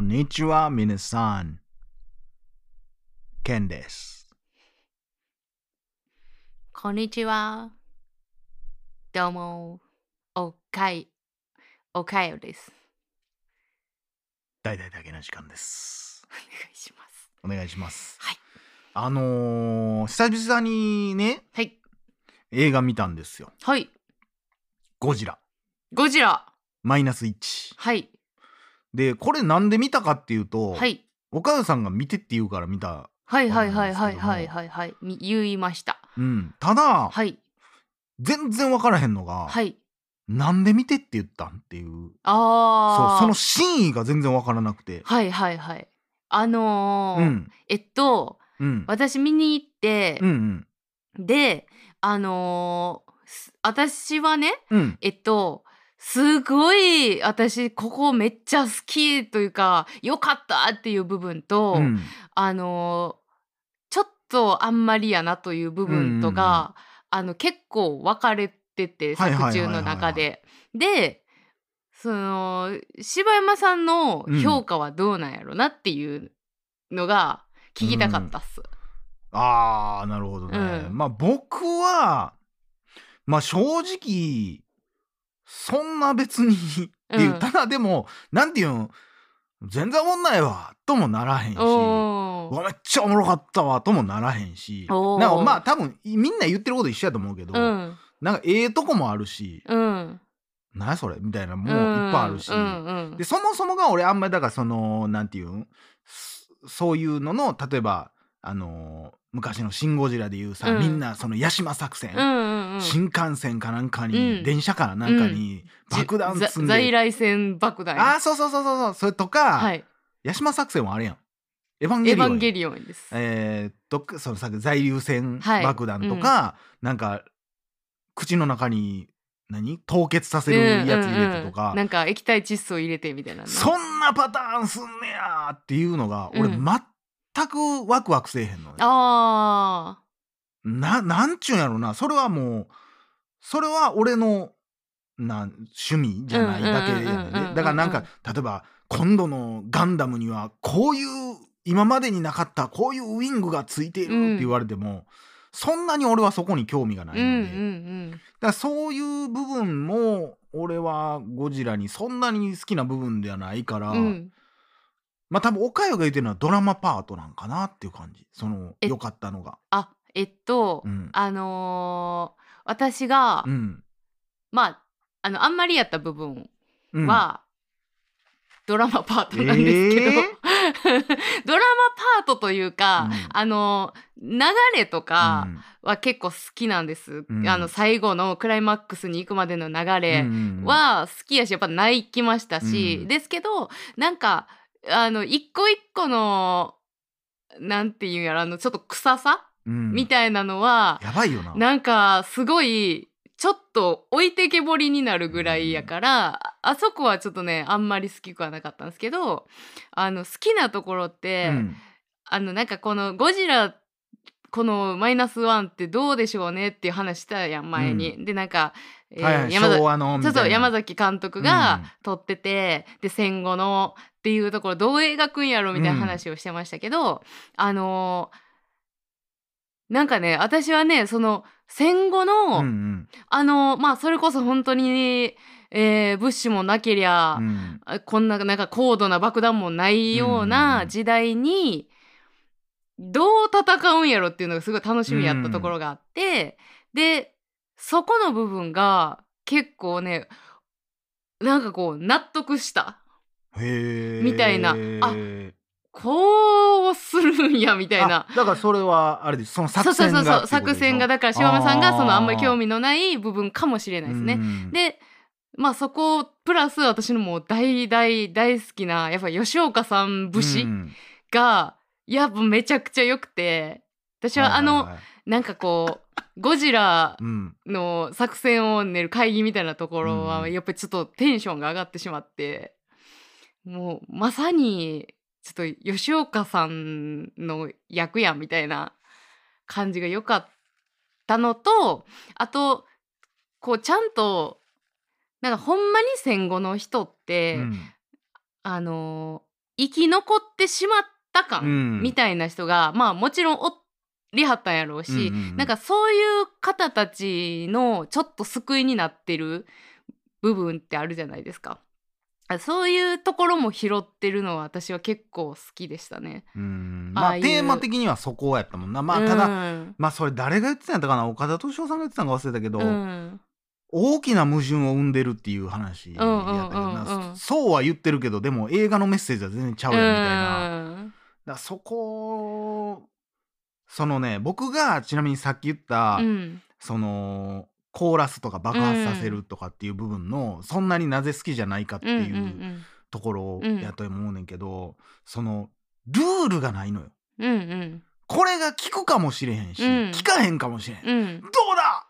こんにちは、皆さん。ケンです。こんにちは。どうも、おかい、おかよです。大々だけの時間です。お願いします。お願いします。はい。あのー、久々にね、はい。映画見たんですよ。はい。ゴジラ。ゴジラ。マイナス1。はい。で、これなんで見たかっていうと、はい。岡田さんが見てって言うから見た。はいはいはいはいはいはいはい。み言いました。うん。ただ、はい。全然わからへんのが、はい。なんで見てって言ったんっていう。そうああ。その真意が全然わからなくて。はいはいはい。あのーうん。えっと、うん。私見に行ってうんう、ん。で、あのーす私はね、うん。えっと、すごい私ここめっちゃ好きというか良かったっていう部分と、うん。あのーちょっとあんまりやなという部分とが、あの結構分かれてて作中の中で。でその柴山さんの評価はどうなんやろなっていうのが聞きたかったっす。ああなるほどね、うんまあ僕はまあ正直そんな別にっていう、うん。ただでもなんていうん全然おもんないわともならへんしわめっちゃおもろかったわともならへんしなんかまあ多分みんな言ってること一緒やと思うけど、うん。なんかええとこもあるしうん。それみたいなのもいっぱいあるし、うんうんでそもそもが俺あんまりだからそのなんていうんそそういうのの例えばあのー昔の「シン・ゴジラ」でいうさ、うん。みんなそのヤシマ作戦、うんうんうん。新幹線かなんかに、うん。電車かなんかに爆弾じ積ん在来線爆弾や。ああそうそうそうそうそう。それとか、はい。ヤシマ作戦はあれやん。エヴァンエゲリオァンゲリオンです。えー、どっかそのさ在留線はい爆弾とか、なんか口の中に何？凍結させるやつ入れてとか、うんうんうんなんか液体窒素入れてみたいなの。そんなパターンすんねやーっていうのが俺うん。全くワクワクせえへんのね、あななんちゅうんやろな。それはもうそれは俺のなん趣味じゃないだけやうんうんうんうんうんうんねんだからなんか例えば今度のガンダムにはこういう今までになかったこういうウィングがついているって言われても、そんなに俺はそこに興味がなあいので、うんうんだからそういう部分も俺はゴジラにそんなに好きな部分ではないから、うんうんまあ多分岡代が言ってるのはドラマパートなんかなっていう感じ。そのえ良かったのが。あえっと、うん。あのー私が、うん。まああのあんまりやった部分うん、は、ドラマパートなんですけど、え ドラマパートというか、うん。あの流れとかは結構好きなんです、うん。あの最後のクライマックスに行くまでの流れ、うん。は好きやしやっぱ泣きましたし、うん。ですけどなんかあの一個一個のなんていうんやろあのちょっと臭さ、うん。みたいなのはやばいよな。なんかすごいちょっと置いてけぼりになるぐらいやから、ああそこはちょっとねあんまり好きくはなかったんですけどあの好きなところって、うん。あのなんかこのゴジラこのマイナスワンってどうでしょうねっていう話したやん前に。でなんか、えーはいはい、山崎監督がうん。撮ってて、で戦後のっていうところどう描くんやろみたいな話をしてましたけど、あのーなんかね私はねその戦後の、うんうん。あのーまあそれこそ本当に、えー物資もなけりゃ、こんななんか高度な爆弾もないよううんうんうなん。時代にどう戦うんやろっていうのがすごい楽しみやったところがあって、でそこの部分が結構ねなんかこう納得した。みたいな。あこうするんやみたいな。あ。だからそれはあれです。その作戦がそうそうそう作戦がだから柴山さんがそのあんまり興味味のない部分かもしれないですね。ででまあそこプラス私のもう大大大好きなやっぱ吉岡さん節がやっぱめちゃくちゃ良くて。私はあのなんかこうゴジラうん。の作戦を練る会議みたいなところうんはやっぱりちょっとテンションが上がってしまって。もうまさにちょっと吉岡さんの役やんみたいな感じが良かったのとあとこうちゃんとなんかほんまに戦後の人って、うん。あの生き残ってしまったう感ん。みたいな人が、まあもちろんおりはったんやろうし、うんうんうん。なんかそういう方たちのちょっと救いになってる部分ってあるじゃないですか。あそういうところも拾ってるのは私は結構好きでしたね。うん。まあテーマ的にはそこやったもんな。まあただ、うん。まあそれ誰が言ってたんやったかな？岡田斗司夫さんが言ってたんか忘れたけど、うん。大きな矛盾を生んでるっていう話やったけどうんうんうんな、うん。そうは言ってるけどでも映画のメッセージは全然ちゃうやんみたいな。うんだそこそのね僕がちなみにさっき言った、うん。そのコーラスとか爆発させるとかっていう部分の、そんなになぜ好きじゃないかってうんうんいうところうん。やと思うねんけど、そのルールがないのよ。うんうん。これが効くかもしれへんし、うん。効かへんかもしれん。うん。どうだ？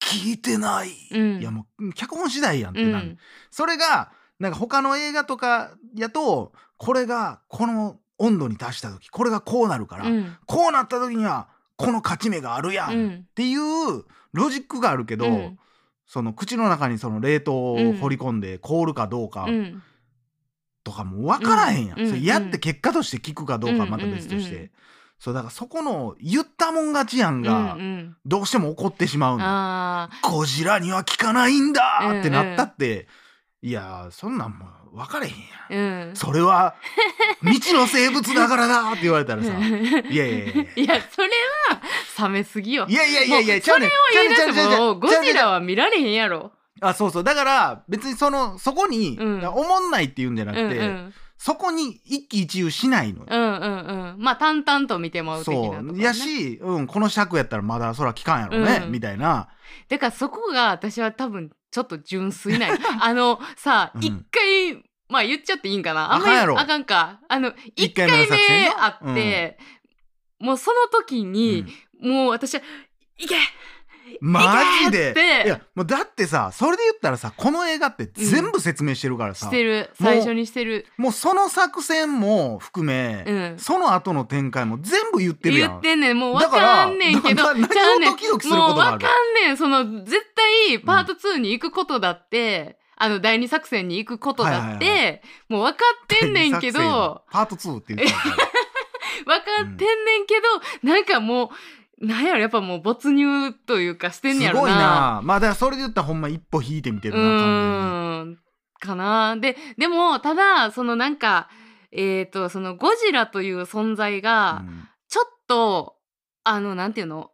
聞いてない、うん。いやもう脚本次第やんってなる、うんそれがなんか他の映画とかやとこれがこの温度に達した時これがこうなるから、うん。こうなった時にはこの勝ち目があるやん、っうん。ていうロジックがあるけど、うん。その口の中にその冷凍を放り込んで凍るかどうかうん。とかも分からへんやん、うん。それやって結果として効くかどうかはまた別として、そうだからそこの言ったもん勝ちやんが、どうしても怒ってしまうの。あゴジラには効かないんだってなったって、いやそんなんもう分かれへんやん。ーうん。それは未知の生物だからだって言われたらさ、いやいやいやいや。いやそれは冷めすぎよ。いやいやいやいや、ちゃうねん。言い出してちゃうねんちゃうねんもゴジラは見られへんやろ。あ、そうそう。だから、別にその、そこに、うん。おもんないっていうんじゃなうんくて、うんそこに一喜一憂しないのよ。うんうんうん。まあ淡々と見てまう的なとこそう。やし、うん、この尺やったらまだそら期間やろね、うん。みたいな。だからそこが私は多分ちょっと純粋なんよ あのさうん。一、回まあ言っちゃっていいんかな。あんまりあかんやろあかんか。あの一一回回目あって、もうその時に、もう私は「いけマジで。いやもうだってさそれで言ったらさこの映画って全部説明してるからさ、してる。最初にしてる。もうその作戦も含め、うん。その後の展開も全部言ってるやん。言ってんねん。もう分だかんねんけど。何をドキドキすることがある。もう分かんねん。その絶対パート2に行くことだって、あの第二作戦に行くことだって、はいはいはもう分かってんねんけど。分パート2って言ってたからかってんねんけど、なんかもうなんやろやっぱもう没入というかしてんねやすごいろな。なまあだからそれで言ったらほんま一歩引いてみてうるな完ーん。かな。ででもただそのなんかえっ、とそのゴジラという存在が、ちょっとあのなんていうの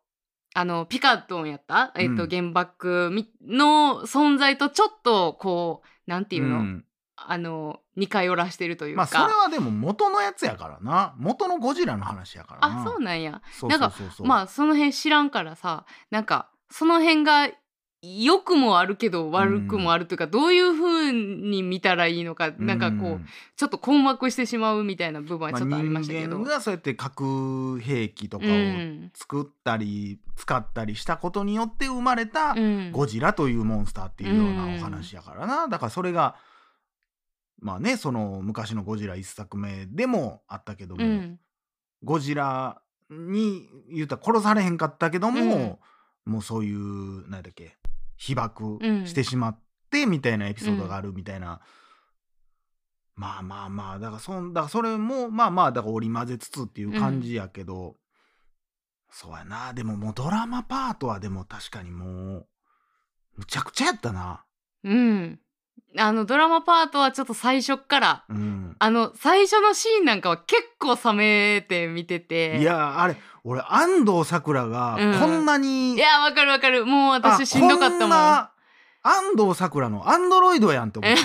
あのピカドンやった、えっとうん。原爆みの存在とちょっとこうなんていうの、うん。あの似通らしてるというまか、あそれはでも元のやつやからな。元のゴジラの話やからな。あそうなんや。なんかまあその辺知らんからさなんかその辺が良くもあるけど悪くもあるというか、どういう風に見たらいいのか、なんかこうちょっと困惑してしまうみたいな部分はちょっとありましたけど。人間がそうやって核兵器とかうをん。作ったり使ったりしたことによって生まれたうん。ゴジラというモンスターっていうようなお話やからな、だからそれがまあねその昔のゴジラ一作目でもあったけども、うん。ゴジラに言うたら殺されへんかったけども、もうそういうなんだっけ被爆してしまってみたいなエピソードがあるみたいな、まあまあまあだからそんだからそれもまあまあだから織り交ぜつつっていう感じやけど、そうやな。でももうドラマパートはでも確かにもうむちゃくちゃやったな。うん。あのドラマパートはちょっと最初っからうん。あの最初のシーンなんかは結構冷めて見てて。いやあれ俺安藤サクラがうん。こんなに、いやわかるわかる。もうあ私しんどかったもん。こな安藤サクラのアンドロイドやんって思って。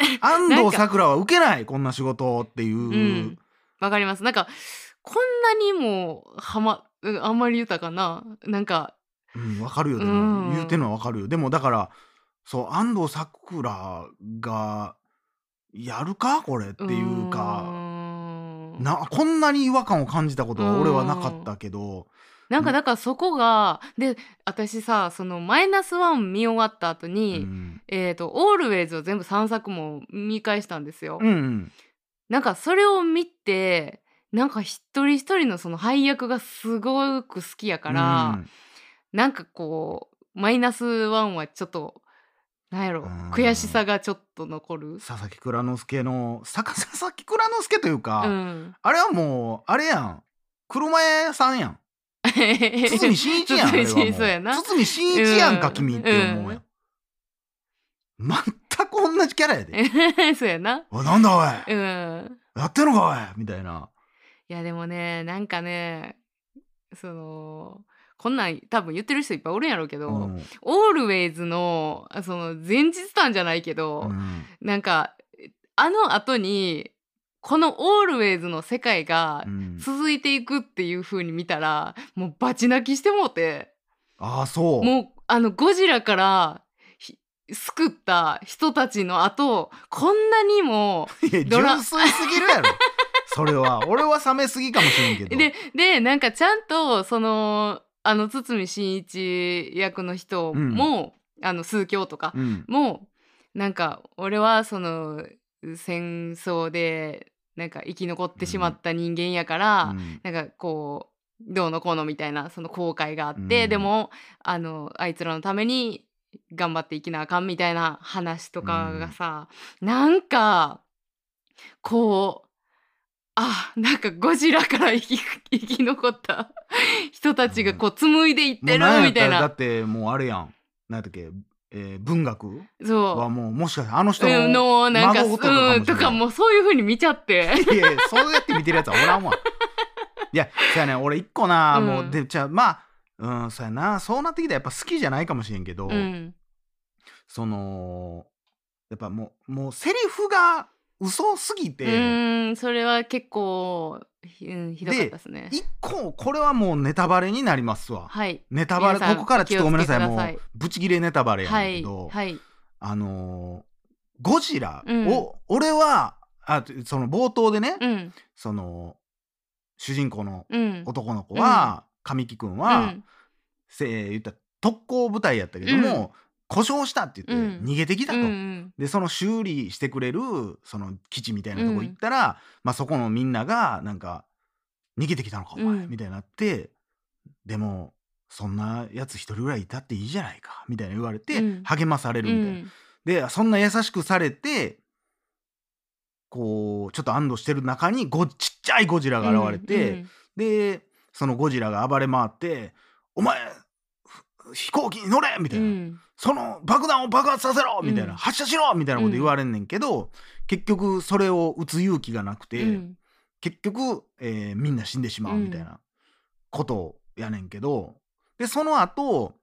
安藤サクラは受けないこんな仕事っていう、うん。わかります。なんかこんなにもはまうんあんまり豊かななんかうん、わかるよでも、うん。言うてんのはわかるよ。でもだからそう安藤サクラがやるか？これっていうか。ーん。なこんなに違和感を感じたことは俺はなかったけど、なんかだからそこがで私さそのマイナスワン見終わった後うに、ん。えっ、とオールウェイズを全部3作も見返したんですよ。うんうん。なんかそれを見てなんか一人一人のその配役がすごく好きやから、なんかこうマイナスワンはちょっとなんやろうん。悔しさがちょっと残る？佐々木蔵之介の 佐々木蔵之介というか、うん。あれはもうあれやん。車屋さんやん。堤真一やん 堤真一やな。堤真一やんか、うん。君って思うやん、全く同じキャラやで。そうやな「おいなんだおい。うん。やってんのかおい!」みたいな。いやでもねなんかねそのこんなん多分言ってる人いっぱいおるんやろうけど、うん。オールウェイズのその前日談じゃないけど、うん。なんかあの後にこのオールウェイズの世界がうん。続いていくっていう風に見たらもうバチ泣きしてもうて。ああそう。もうあのゴジラからひ救った人たちの後こんなにも 純粋すぎるやろ。それは。俺は冷めすぎかもしれんけど。ででなんかちゃんとそのあの堤真一役の人も、あの鈴京とかうん。もなんか俺はその戦争でなんか生き残ってしまった人間やから、うん。なんかこうどうのこうのみたいなその後悔があって、うん。でもあのあいつらのために頑張って生きなあかんみたいな話とかがさ、なんかこうあなんかゴジラから生き生き残った。人たちがこう紡いでいってるみたいな。だってもうあれやん。何やっけ、えー文学？そう。はもうもしかしてあの人うんののなんかうんとかもうそういう風に見ちゃって。いやそうやって見てるやつはおらんわ。いやそうやね俺一個な、うん。もうでじゃあまあうんそうやな。そうなってきたらやっぱ好きじゃないかもしれんけど、うん。そのやっぱもうもうセリフが嘘すぎうて、ーんそれは結構ひ,、うん、ひどかったですね。一個これはもうネタバレになりますわ。はい。ネタバレここからちょっとごめんなさい。もうブチギレネタバレやんけど、はいあのーゴジラを、うん。俺はあその冒頭でね、うん。その主人公のうん。男の子は、神木君うは、ん。せ言ったら特攻部隊やったけども、故障したって言ってうん。逃げてきたと。うんうん。でその修理してくれるその基地みたいなとこ行ったら、まあ、そこのみんながなんか「逃げてきたのかお前」うんみたいになってでもそんなやつ一人ぐらいいたっていいじゃないかみたいな言われてうん。励まされうるみたいな。ん。でそんな優しくされてこうちょっと安堵してる中にゴちっちゃいゴジラが現れて、でそのゴジラが暴れ回って「お前ふ飛行機に乗れ!」みたいな。うん。その爆弾を爆発させろみたいな、うん。発射しろみたいなこと言われんねんけど、結局それを撃つ勇気がなくて、うん。結局、えーみんな死んでしまうみたいなことやねんけどでその後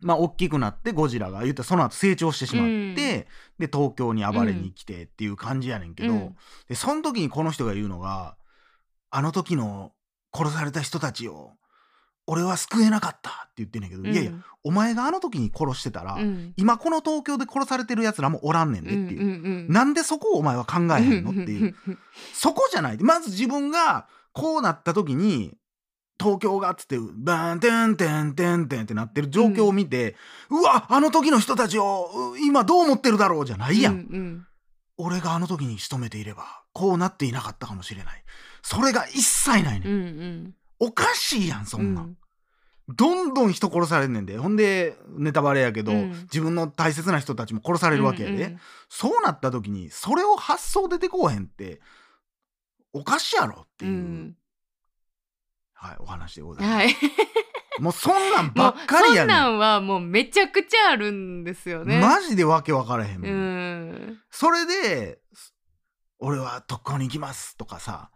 まあ大きくなってゴジラが言ったらその後成長してしまって、うん。で東京に暴れに来てっていう感じやねんけど、うん。でその時にこの人が言うのが「あの時の殺された人たちを俺は救えなかった」って言ってんねんけど、いやいやお前があの時に殺してたら、うん。今この東京で殺されてるやつらもおらんねんでっていう、うんうんなんでそこをお前は考えへんのっていう。そこじゃない。まず自分がこうなった時に東京がっつってバーンテンテンテンテンってなってる状況を見て、うわあの時の人たちをう今どう思ってるだろうじゃないやん、うんうん。俺があの時に仕留めていればこうなっていなかったかもしれない。それが一切ないねん、うんうんおかしいやんそんな。ん、うん。どんどん人殺されんねんで。ほんでネタバレやけど、うん。自分の大切な人たちも殺されるわけやで、うんうんそうなった時にそれを発想出てこうへんっておかしいやろっていう、うん。はい、お話でございます、はい。もうそんなんばっかりやねそんなんんはもうめちゃくちゃあるんですよね。マジでわけ分からへんもん、うん。それで「俺は特攻に行きます」とかさ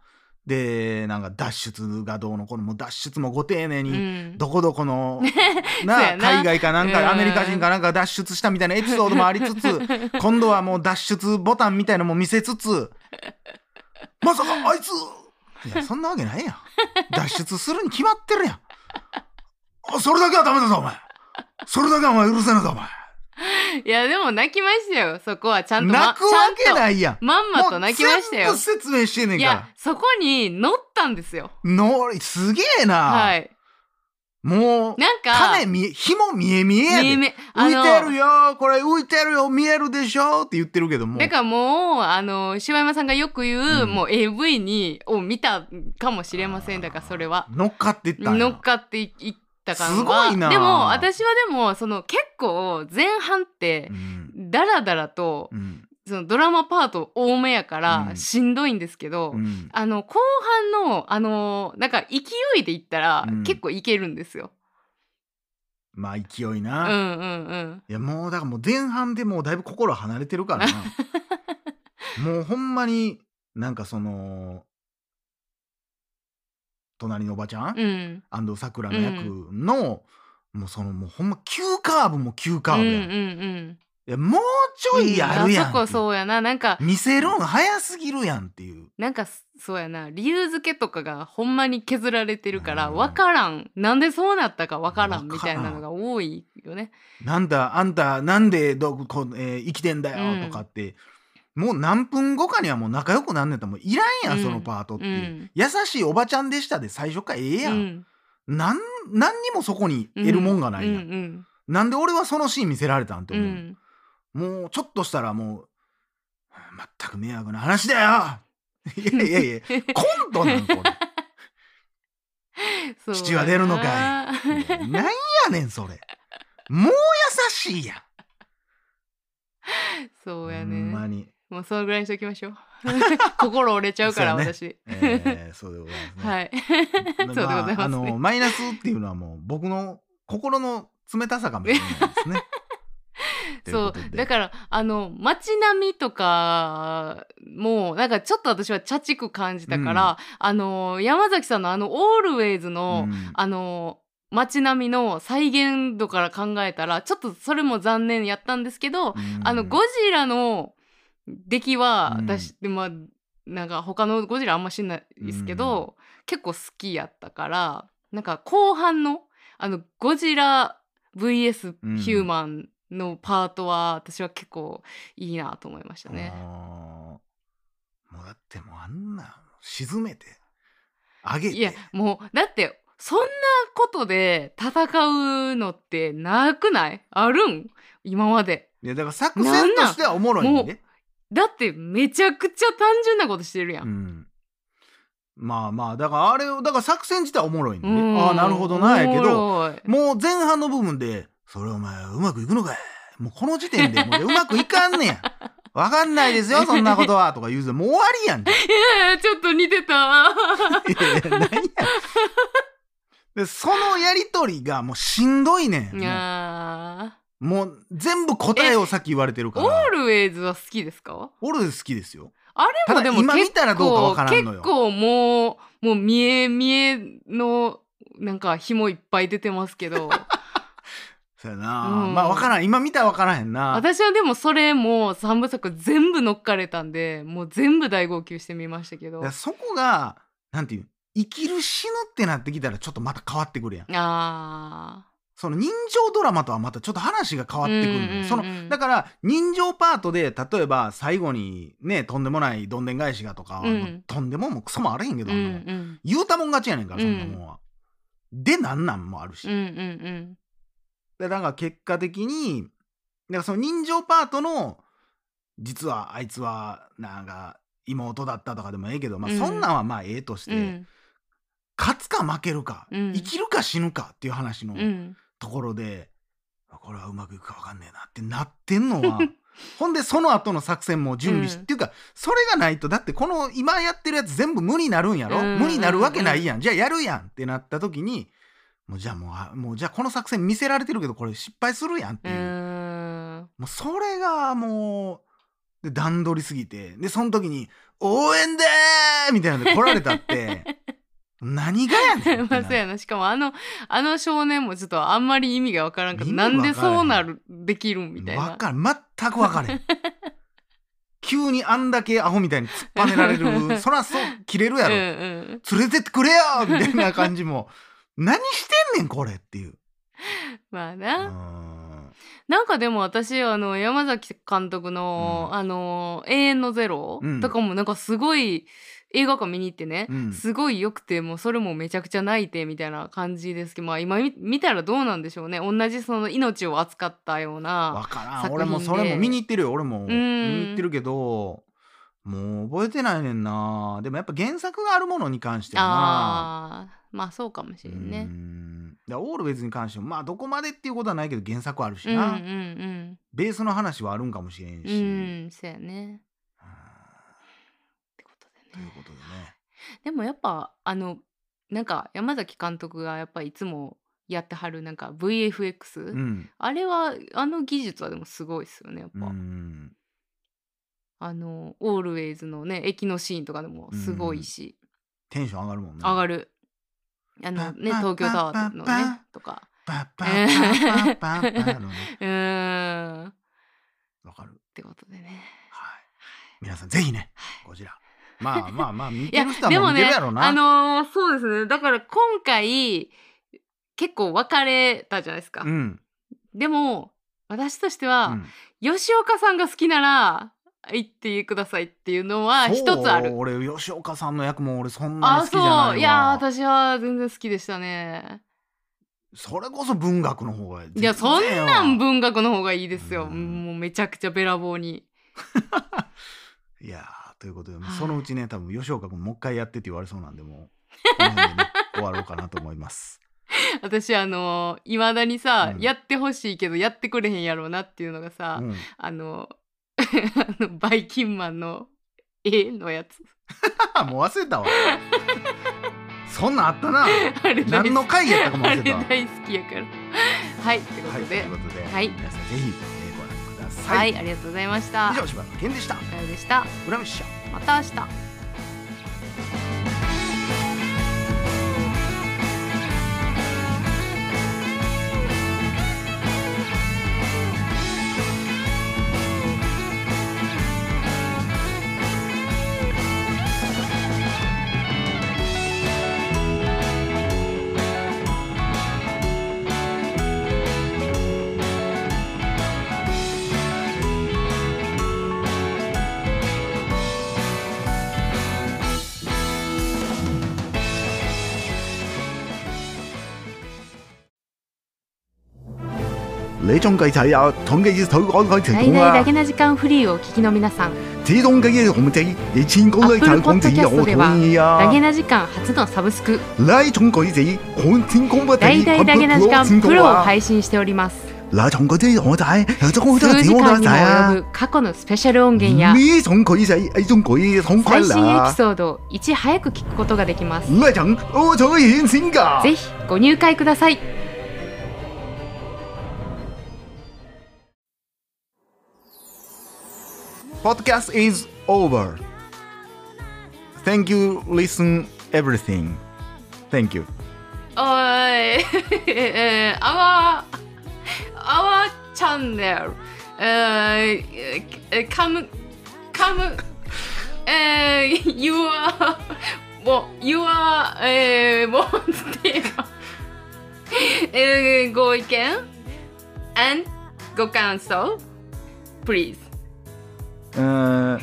でなんか脱出がどうのこうのもう脱出もご丁寧うに、ん。どこどこの そうなやな。海外かなんうん。かアメリカ人かなんか脱出したみたいなエピソードもありつつ 今度はもう脱出ボタンみたいなのも見せつつ まさかあいついやそんなわけないやん。脱出するに決まってるやん。あそれだけはダメだぞお前。それだけはお前許せないぞお前 いやでも泣きましたよ。そこはちゃんと、ま、泣くわけないやん。とまんまと泣きましたよ。説明してんねんいやからそこに乗ったんですよ。のすげえな、はい。もうなんか種見え紐見え見えやで。見え浮いてるのよこれ浮いてるよ見えるでしょって言ってるけども。だからもうあの柴山さんがよく言う、うん。もう AV にを見たかもしれません。だからそれは。乗っかっていった乗っかっていいった感すごいな。でも私はでもその結構前半ってうんダラダラとうんそのドラマパート多めやからうん。しんどいんですけど、うん。あの後半のあのなんか勢いでいったらうん。結構いけるんですよ。まあ勢いうんな、いうんうん。やもうだからもう前半でもうだいぶ心離れてるからな。もうほんまになんかその隣のおばちゃん、うん。安藤サクラの役の、もうそのもうほんま急カーブも急カーブやん、うんうんいやもうちょいやるやんあそこそうやな。なんか見せるん早すぎるやんっていう。なんかそうやな。理由付けとかがほんまに削られてるからうん。分からん。なんでそうなったか分からんわからん。みたいなのが多いよね。なんだあんたなんでどこ、えー生きてんだよとかって、もう何分後かにはもう仲良くなんねんったらもういらんやん、うん。そのパートっていう、うん。優しいおばちゃんでしたで最初からええやん、うん。なん何にもそこに得るもんがないやん、うんうんなんで俺はそのシーン見せられたんって思う、うん。もうちょっとしたらもう全く迷惑な話だよ。いやいやいや コントなんこれ。父は出るのかい。やななんやねんそれ。もう優しいやん そうやほんまねに、もうそのぐらいにしときましょう。心折れちゃうからね。私。えー、そうでございますね、はい。そうでございますね。あのマイナスっていうのはもう僕の心の冷たさかもしれないですね。そう。だからあの街並みとかもなんかちょっと私は茶畜感じたから、あの山崎さんのあの「オールウェイズの」うん。あの街並みの再現度から考えたらちょっとそれも残念やったんですけど、うん。あのゴジラの出来はうん。私、でまあなんか他のゴジラあんま知んないですけど、結構好きやったからなんか後半のあのゴジラ VS うん。ヒューマンのパートは私は結構いいなと思いましたね。もうだってもうあんな沈めて上げて。いやもうだってそんなことで戦うのってなくない？あるん？今まで。いやだから作戦としてはおもろいんで、だってめちゃくちゃ単純なことしてるやん。うん、まあまあだからあれをだから作戦自体はおもろいんで、うんああなるほどなやけどおもう前半の部分で「それお前うまくいくのかい?」もうこの時点でもううまくいかんねや。わかんないですよそんなことはとか言うてもう終わりやんけ。いやいやちょっと似てた。いやいや何やでそのやりとりがもうしんどいねん。いやもう全部答えをさっき言われてるーオから。ールウェイズは好きですか？俺好きですよ。あれもでも今見たらどうかわからんのよ。結構もうもう見え見えのなんか紐いっぱい出てますけど。そうやな、うん。まあわからん。今見たらわからへんな。私はでもそれも3部作全部乗っかれたんでもう全部大号泣してみましたけど。そこがなんていう生きる死ぬってなってきたらちょっとまた変わってくるやん。あその人情ドラマとはまたちょっと話が変わってくるうんうんうんそのだから人情パートで例えば最後にねとんでもないどんでん返しがとかは、うん。とんでももクソもあれへんけど、ーうんうん。言うたもん勝ちやねんからそんなもんは。でなんなんもあるし。うんうんでだから結果的にだからその人情パートの実はあいつはなんか妹だったとかでもええけど、まあ、うんそんなんはまあええとして、うんうん勝つか負けるか、うん。生きるか死ぬかっていう話のうん。ところで、これはうまくいくか分かんねえなってなってんのは ほんでその後の作戦も準備し、うんっていうかそれがないとだってこの今やってるやつ全部無になるんやろ、うん。無になるわけないやん。じゃあやるやんってなった時にもうじゃあもうあもうじゃあこの作戦見せられてるけどこれ失敗するやんってういう、ーん。もうそれがもうで段取りすぎてでその時に「応援でー!」みたいなので来られたって 何がやねん まあそうやな。しかもあのあの少年もちょっとあんまり意味がわからんかったなんでそうなるできるんみたいな。わかる。全く分かれん。急にあんだけアホみたいに突っぱねられるそらそう切れるやろ、うんうん連れてってくれよみたいな感じも。何してんねんこれっていう。うまあな、ん。なんかでも私あの山崎監督の、うん。あの永遠のゼロ、うん。とかもなんかすごい映画館見に行ってね、うん。すごい良くてもうそれもめちゃくちゃ泣いてみたいな感じですけどまあ今見見たらどうなんでしょうね。同じその命を扱ったような分からん。作品で。俺もそれも見に行ってるよ。俺もん。見に行ってるけどもう覚えてないねんな。でもやっぱ原作があるものに関してはな。あまあそうかもしれんうねん。だオールウェイズに関してもまあどこまでっていうことはないけど原作あるしうんうんな、ベースの話はあるんかもしれんうんし、うんそうやねということでね。でもやっぱあのなんか山崎監督がやっぱいつもやってはるなんか VFX、うん。あれはあの技術はでもすごいですよねやっぱ、うん。あのオールウェイズのね駅のシーンとかでもすごいし、テンション上がるもんね。上がる。あのね東京タワーのねとか。パッパッパッパッパッのねうーんっわかるてことでねはい皆さんぜひねこちらまあまあまあ見てる人はもうでもね見てるやろうな、あのーそうですね。だから今回結構分かれたじゃないですか、うん、でも私としてうは、ん、吉岡さんが好きなら行ってくださいっていうのは一つある。俺吉岡さんの役も俺そんな好きじゃないわ。そう。いや私は全然好きでしたね。それこそ文学の方がいやそんなん文文学の方がいいですよ、うん。もうめちゃくちゃべらぼうに。いやーということで、はい。そのうちね多分吉岡君もう一回やってって言われそうなんでもう この辺でね終わろうかなと思います。私あのいまだにさ、うん。やってほしいけどやってくれへんやろうなっていうのがさ、うん。あの バイキンマンの絵のやつ。もう忘れたわ。そんなんあったな。何の会議やったかもあ忘れたわ。れ大好きやから。はいってこはい、とでということで、はい。皆さんぜひ、さい。はい、ありがとうございました以上、柴田健でした。お疲れでした裏飯者。また明日你仲計仔啊，統計頭講佢成大功啊々だけ！な時間フリーをお聞きの皆さん自動嘅嘢控制，你千公嘅睇公子我同意だけ啊！な時間初のサブスク拉重舉子，看天公不大々だけな時間天プロを啊！配信しております拉重嗰啲我仔，有種好多数時錢我間にも及仔啊！ぶ過去のスペシャル音源や呢種舉仔，呢種舉痛快最新エピ啦！ソードをいち早く聞くことができます拉重我才顯先㗎。ぜひご入会ください Podcast is over. Thank you, listen everything. Thank you. おいえー、our our channel えー、come come えー、you are もう you are えー、もうテーマえー、ご意見 and ご感想 please Uh,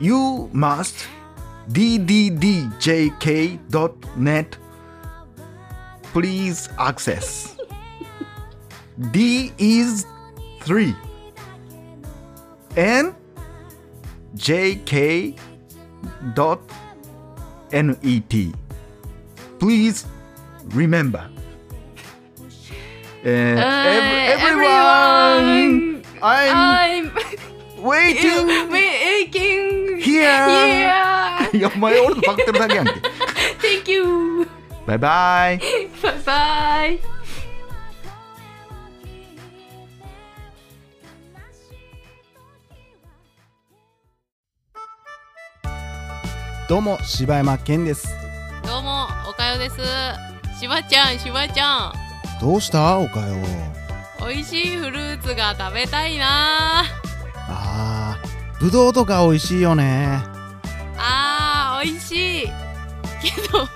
you must dddjk.net please access. D is 3 and jk dot net. Please remember. Uh, ev- everyone, I'm I'm waiting making here. yeah いや、お前俺とパクってるだけやんけ。thank you バイバイ。バイバイどうも、柴山健です。どうもおかよですしばちゃんしばちゃんどうしたおかよ。美味しいフルーツが食べたいなぶどうとか美味しいよね。あー美味しい。けど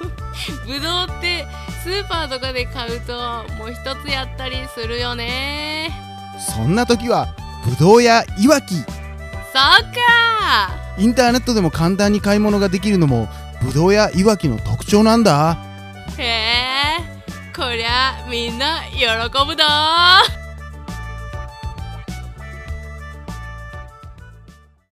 ぶどうってスーパーとかで買うともう一つやったりするよね。そんな時はぶどうやいわき。そっか。インターネットでも簡単に買い物ができるのもぶどうやいわきの特徴なんだ。へえこりゃみんな喜ぶだ